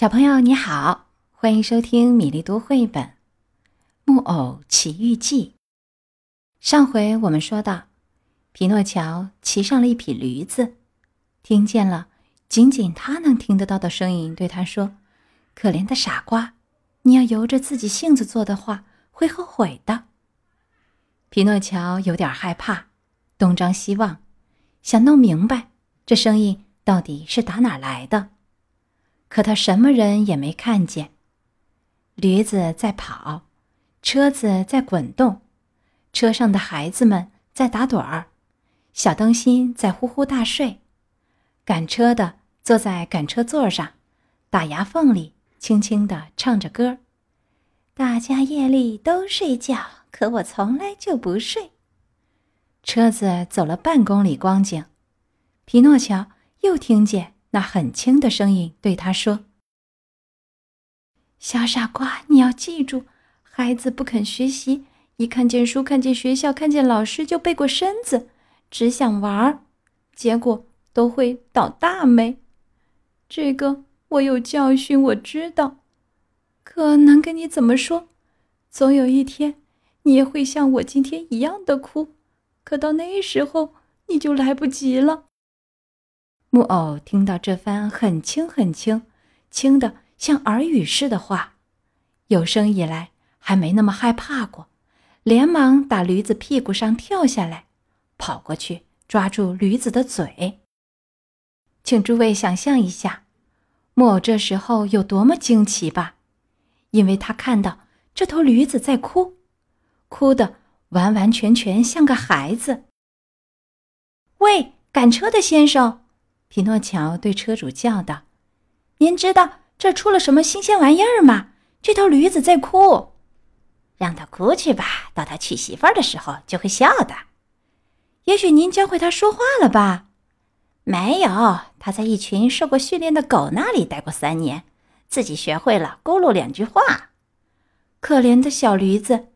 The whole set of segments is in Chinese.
小朋友你好，欢迎收听米粒读绘本《木偶奇遇记》。上回我们说到，皮诺乔骑上了一匹驴子，听见了仅仅他能听得到的声音，对他说：“可怜的傻瓜，你要由着自己性子做的话，会后悔的。”皮诺乔有点害怕，东张西望，想弄明白这声音到底是打哪来的。可他什么人也没看见。驴子在跑，车子在滚动，车上的孩子们在打盹儿，小灯芯在呼呼大睡，赶车的坐在赶车座上，打牙缝里轻轻地唱着歌。大家夜里都睡觉，可我从来就不睡。车子走了半公里光景，皮诺乔又听见。那很轻的声音对他说：“小傻瓜，你要记住，孩子不肯学习，一看见书、看见学校、看见老师就背过身子，只想玩儿，结果都会倒大霉。这个我有教训，我知道。可能跟你怎么说？总有一天，你也会像我今天一样的哭，可到那时候，你就来不及了。”木偶听到这番很轻很轻、轻的像耳语似的话，有生以来还没那么害怕过，连忙打驴子屁股上跳下来，跑过去抓住驴子的嘴。请诸位想象一下，木偶这时候有多么惊奇吧？因为他看到这头驴子在哭，哭得完完全全像个孩子。喂，赶车的先生！匹诺乔对车主叫道：“您知道这出了什么新鲜玩意儿吗？这头驴子在哭，让它哭去吧。到他娶媳妇儿的时候就会笑的。也许您教会他说话了吧？没有，他在一群受过训练的狗那里待过三年，自己学会了咕噜两句话。可怜的小驴子！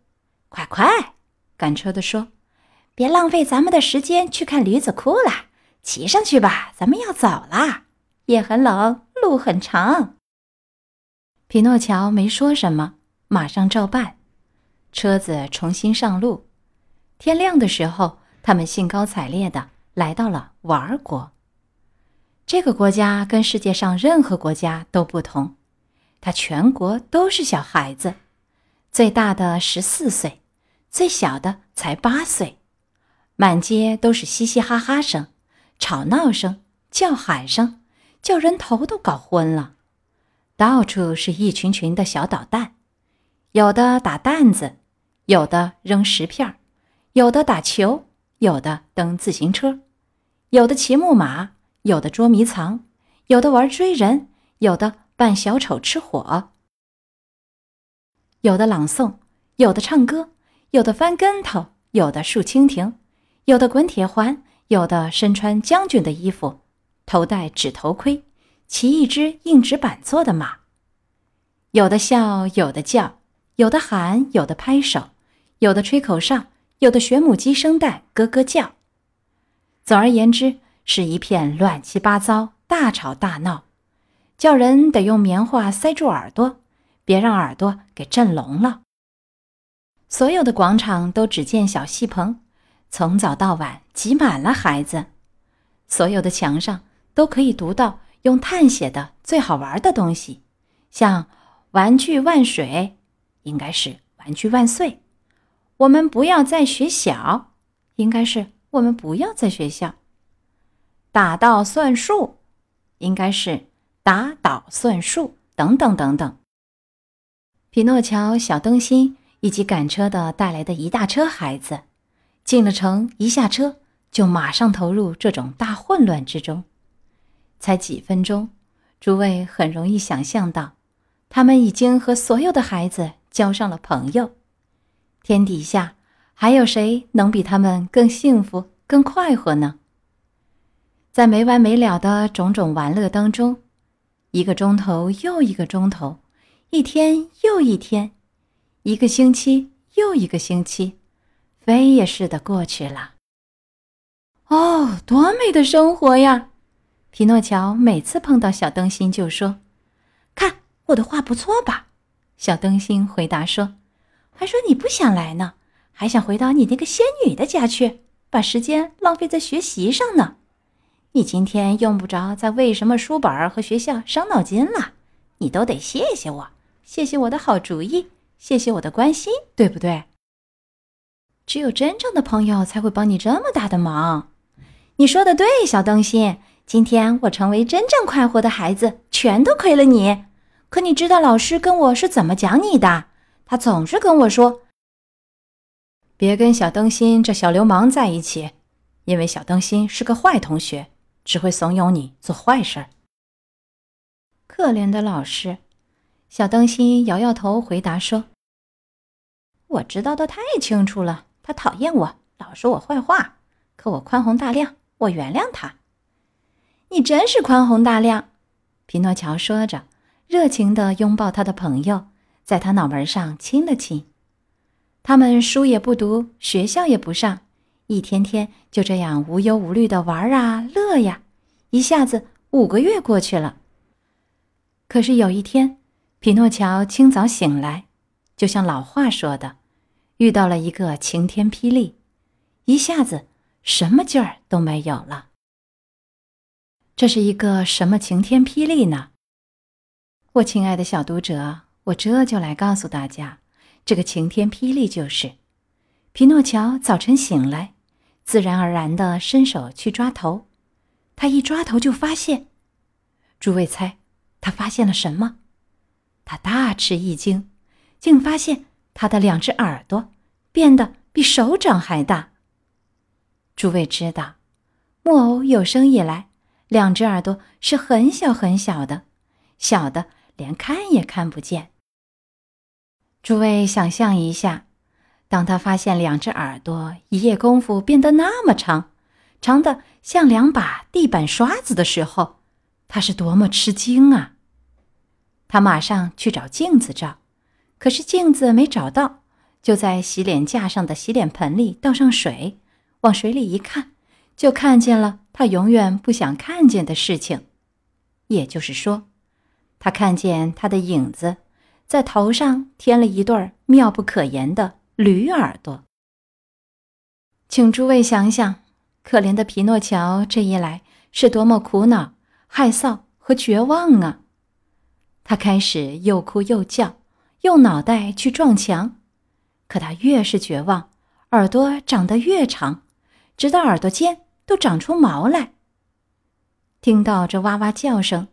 快快，赶车的说，别浪费咱们的时间去看驴子哭了。”骑上去吧，咱们要走了。夜很冷，路很长。匹诺乔没说什么，马上照办。车子重新上路。天亮的时候，他们兴高采烈的来到了玩儿国。这个国家跟世界上任何国家都不同，它全国都是小孩子，最大的十四岁，最小的才八岁，满街都是嘻嘻哈哈声。吵闹声、叫喊声，叫人头都搞昏了。到处是一群群的小捣蛋，有的打弹子，有的扔石片儿有的打球，有的蹬自行车，有的骑木马，有的捉迷藏，有的玩追人，有的扮小丑吃火，有的朗诵，有的唱歌，有的翻跟头，有的竖蜻蜓，有的滚铁环。有的身穿将军的衣服，头戴纸头盔，骑一只硬纸板做的马。有的笑，有的叫，有的喊，有的拍手，有的吹口哨，有的学母鸡声带咯咯叫。总而言之，是一片乱七八糟，大吵大闹，叫人得用棉花塞住耳朵，别让耳朵给震聋了。所有的广场都只见小戏棚。从早到晚挤满了孩子，所有的墙上都可以读到用碳写的最好玩的东西，像“玩具万水”，应该是“玩具万岁”；“我们不要在学小”，应该是“我们不要在学校”；“打倒算数”，应该是“打倒算数”等等等等。匹诺乔、小灯芯以及赶车的带来的一大车孩子。进了城，一下车就马上投入这种大混乱之中。才几分钟，诸位很容易想象到，他们已经和所有的孩子交上了朋友。天底下还有谁能比他们更幸福、更快活呢？在没完没了的种种玩乐当中，一个钟头又一个钟头，一天又一天，一个星期又一个星期。飞也似的过去了。哦，多美的生活呀！匹诺乔每次碰到小灯芯就说：“看，我的画不错吧？”小灯芯回答说：“还说你不想来呢，还想回到你那个仙女的家去，把时间浪费在学习上呢。你今天用不着再为什么书本和学校伤脑筋了，你都得谢谢我，谢谢我的好主意，谢谢我的关心，对不对？只有真正的朋友才会帮你这么大的忙。你说的对，小灯芯。”今天我成为真正快活的孩子，全都亏了你。可你知道老师跟我是怎么讲你的？他总是跟我说：“别跟小灯芯这小流氓在一起，因为小灯芯是个坏同学，只会怂恿你做坏事。”可怜的老师，小灯芯摇摇头回答说：“我知道的太清楚了，他讨厌我，老说我坏话。可我宽宏大量，我原谅他。”你真是宽宏大量，皮诺乔说着，热情地拥抱他的朋友，在他脑门上亲了亲。他们书也不读，学校也不上，一天天就这样无忧无虑地玩啊乐呀。一下子五个月过去了。可是有一天，匹诺乔清早醒来，就像老话说的，遇到了一个晴天霹雳，一下子什么劲儿都没有了。这是一个什么晴天霹雳呢？我亲爱的小读者，我这就来告诉大家，这个晴天霹雳就是：皮诺乔早晨醒来，自然而然的伸手去抓头，他一抓头就发现，诸位猜他发现了什么？他大吃一惊，竟发现他的两只耳朵变得比手掌还大。诸位知道，木偶有生以来。两只耳朵是很小很小的，小的连看也看不见。诸位想象一下，当他发现两只耳朵一夜功夫变得那么长，长的像两把地板刷子的时候，他是多么吃惊啊！他马上去找镜子照，可是镜子没找到，就在洗脸架上的洗脸盆里倒上水，往水里一看。就看见了他永远不想看见的事情，也就是说，他看见他的影子在头上添了一对妙不可言的驴耳朵。请诸位想想，可怜的皮诺乔这一来是多么苦恼、害臊和绝望啊！他开始又哭又叫，用脑袋去撞墙，可他越是绝望，耳朵长得越长，直到耳朵尖。都长出毛来。听到这哇哇叫声，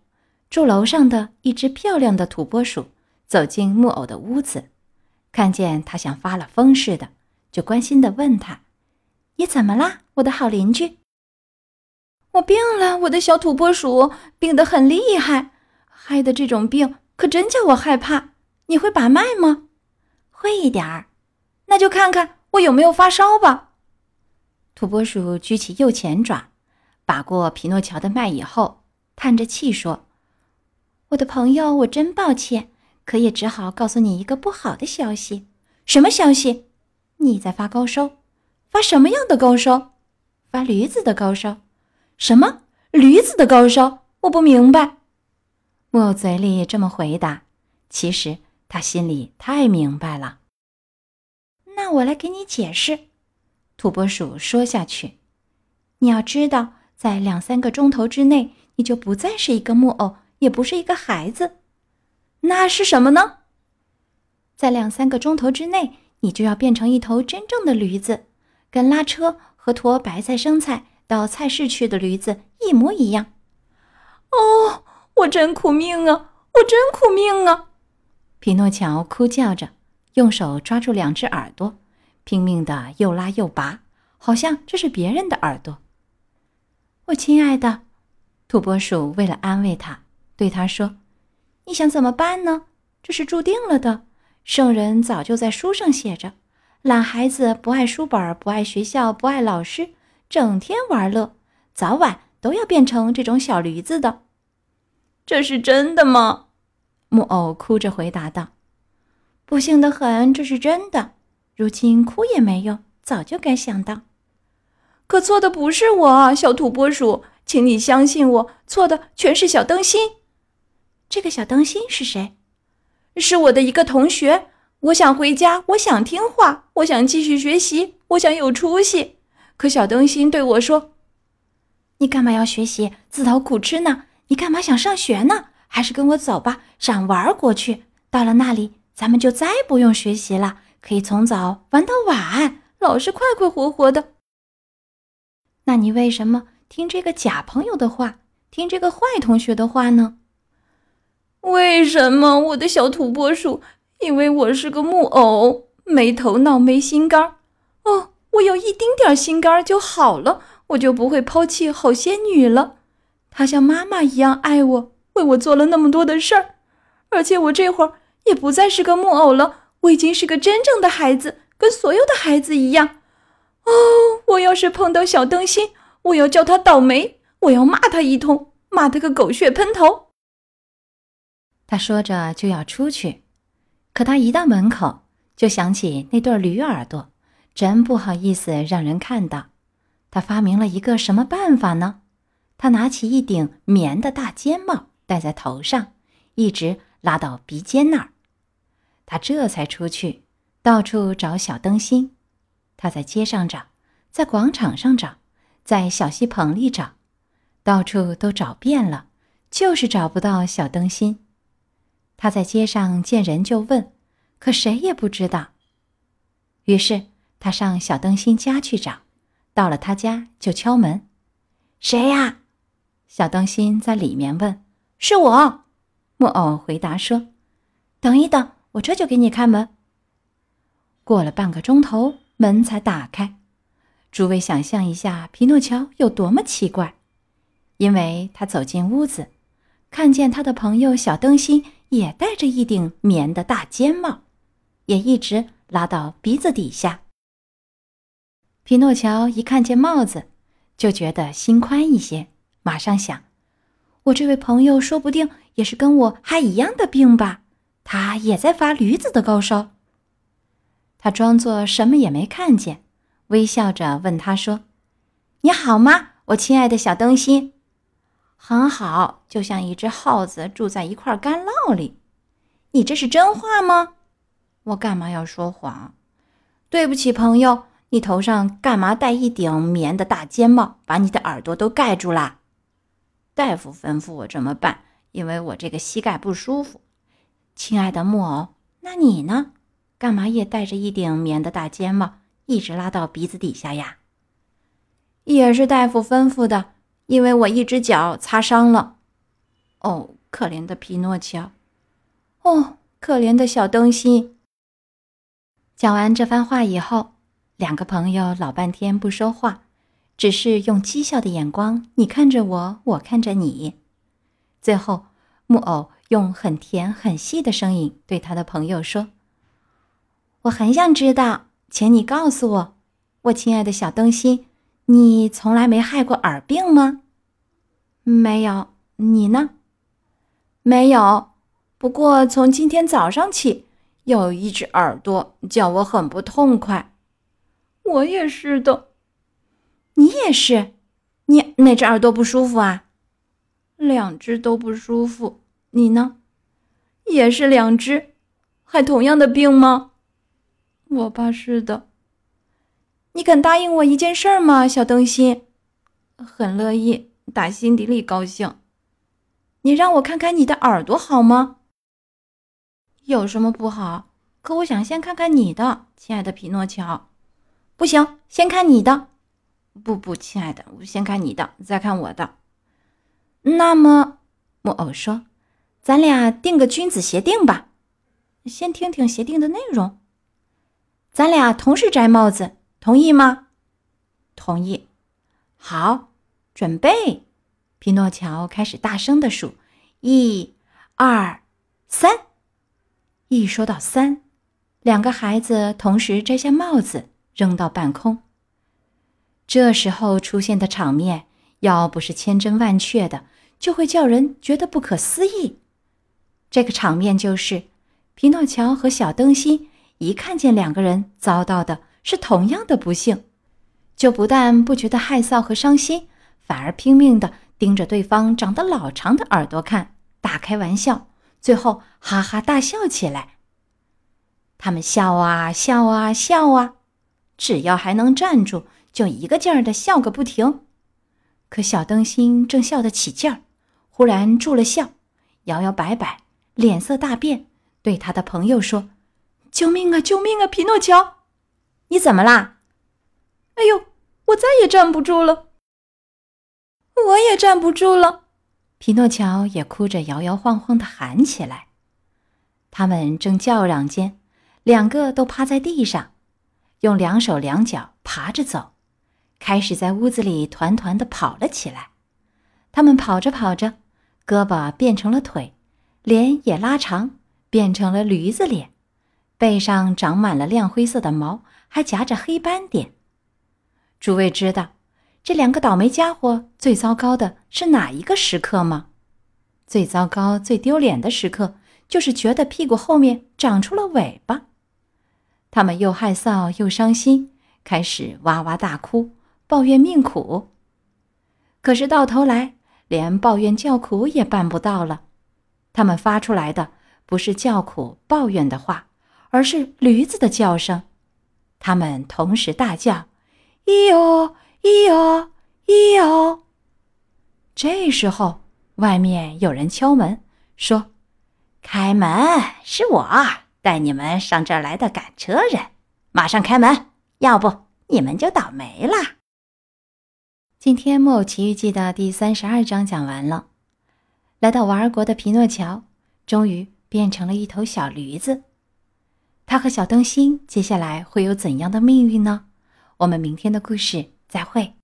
住楼上的一只漂亮的土拨鼠走进木偶的屋子，看见他像发了疯似的，就关心的问他：“你怎么啦，我的好邻居？”“我病了，我的小土拨鼠，病得很厉害，害得这种病可真叫我害怕。你会把脉吗？”“会一点儿。”“那就看看我有没有发烧吧。”土拨鼠举起右前爪，把过皮诺乔的脉以后，叹着气说：“我的朋友，我真抱歉，可也只好告诉你一个不好的消息。什么消息？你在发高烧？发什么样的高烧？发驴子的高烧？什么驴子的高烧？我不明白。”木偶嘴里这么回答，其实他心里太明白了。我来给你解释。土拨鼠说下去：“你要知道，在两三个钟头之内，你就不再是一个木偶，也不是一个孩子。那是什么呢？在两三个钟头之内，你就要变成一头真正的驴子，跟拉车和驮白菜生菜到菜市去的驴子一模一样。”哦，我真苦命啊！我真苦命啊！匹诺乔哭叫着，用手抓住两只耳朵。拼命的又拉又拔，好像这是别人的耳朵。我亲爱的，土拨鼠为了安慰他，对他说：“你想怎么办呢？这是注定了的。圣人早就在书上写着，懒孩子不爱书本，不爱学校，不爱老师，整天玩乐，早晚都要变成这种小驴子的。这是真的吗？”木偶哭着回答道：“不幸的很，这是真的。”如今哭也没用，早就该想到。可错的不是我，小土拨鼠，请你相信我，错的全是小灯芯。这个小灯芯是谁？是我的一个同学。我想回家，我想听话，我想继续学习，我想有出息。可小灯芯对我说：“你干嘛要学习，自讨苦吃呢？你干嘛想上学呢？还是跟我走吧，上玩过去。到了那里，咱们就再不用学习了，可以从早玩到晚，老是快快活活的。那你为什么听这个假朋友的话，听这个坏同学的话呢？为什么，我的小土拨鼠？”因为我是个木偶，没头脑，没心肝儿。哦，我有一丁点儿心肝儿就好了，我就不会抛弃好仙女了。她像妈妈一样爱我，为我做了那么多的事儿。而且我这会儿也不再是个木偶了，我已经是个真正的孩子，跟所有的孩子一样。哦，我要是碰到小灯芯，我要叫他倒霉，我要骂他一通，骂他个狗血喷头。他说着就要出去。可他一到门口，就想起那对驴耳朵，真不好意思让人看到。他发明了一个什么办法呢？他拿起一顶棉的大尖帽戴在头上，一直拉到鼻尖那儿。他这才出去，到处找小灯芯。他在街上找，在广场上找，在小溪棚里找，到处都找遍了，就是找不到小灯芯。他在街上见人就问，可谁也不知道。于是他上小灯芯家去找，到了他家就敲门：“谁呀？”小灯芯在里面问：“是我。”木偶回答说：“等一等，我这就给你开门。”过了半个钟头，门才打开。诸位想象一下，皮诺乔有多么奇怪，因为他走进屋子，看见他的朋友小灯芯。也戴着一顶棉的大尖帽，也一直拉到鼻子底下。皮诺乔一看见帽子，就觉得心宽一些，马上想：我这位朋友说不定也是跟我还一样的病吧？他也在发驴子的高烧。他装作什么也没看见，微笑着问他说：“你好吗，我亲爱的小灯芯？”很好，就像一只耗子住在一块干酪里。你这是真话吗？我干嘛要说谎？对不起，朋友，你头上干嘛戴一顶棉的大尖帽，把你的耳朵都盖住啦？大夫吩咐我这么办，因为我这个膝盖不舒服。亲爱的木偶，那你呢？干嘛也戴着一顶棉的大尖帽，一直拉到鼻子底下呀？也是大夫吩咐的。因为我一只脚擦伤了，哦，可怜的皮诺乔，哦，可怜的小灯芯。讲完这番话以后，两个朋友老半天不说话，只是用讥笑的眼光，你看着我，我看着你。最后，木偶用很甜很细的声音对他的朋友说：“我很想知道，请你告诉我，我亲爱的小灯芯。”你从来没害过耳病吗？没有，你呢？没有。不过从今天早上起，有一只耳朵叫我很不痛快。我也是的。你也是？你哪只耳朵不舒服啊？两只都不舒服。你呢？也是两只，还同样的病吗？我怕是的。你肯答应我一件事儿吗，小灯芯？很乐意，打心底里高兴。你让我看看你的耳朵好吗？有什么不好？可我想先看看你的，亲爱的匹诺乔。不行，先看你的。不不，亲爱的，我先看你的，再看我的。那么，木偶说：“咱俩定个君子协定吧。先听听协定的内容。咱俩同时摘帽子。”同意吗？同意。好，准备。匹诺乔开始大声的数：一、二、三。一说到三，两个孩子同时摘下帽子，扔到半空。这时候出现的场面，要不是千真万确的，就会叫人觉得不可思议。这个场面就是，匹诺乔和小灯芯一看见两个人遭到的。是同样的不幸，就不但不觉得害臊和伤心，反而拼命的盯着对方长得老长的耳朵看，打开玩笑，最后哈哈大笑起来。他们笑啊笑啊笑啊，只要还能站住，就一个劲儿的笑个不停。可小灯芯正笑得起劲儿，忽然住了笑，摇摇摆摆，脸色大变，对他的朋友说：“救命啊！救命啊！匹诺乔，你怎么啦？”“哎呦，我再也站不住了。”“我也站不住了。”匹诺乔也哭着摇摇晃晃的喊起来。他们正叫嚷间。两个都趴在地上，用两手两脚爬着走，开始在屋子里团团的跑了起来。他们跑着跑着，胳膊变成了腿，脸也拉长，变成了驴子脸，背上长满了亮灰色的毛，还夹着黑斑点。诸位知道，这两个倒霉家伙最糟糕的是哪一个时刻吗？最糟糕、最丢脸的时刻，就是觉得屁股后面长出了尾巴。他们又害臊又伤心，开始哇哇大哭，抱怨命苦。可是到头来，连抱怨叫苦也办不到了。他们发出来的不是叫苦抱怨的话，而是驴子的叫声。他们同时大叫：“咿哟，咿哟，咿哟！”这时候，外面有人敲门，说：“开门，是我。”带你们上这儿来的赶车人，马上开门，要不你们就倒霉了。今天《木偶奇遇记》的第三十二章讲完了。来到瓦尔国的皮诺乔，终于变成了一头小驴子。他和小灯芯接下来会有怎样的命运呢？我们明天的故事再会。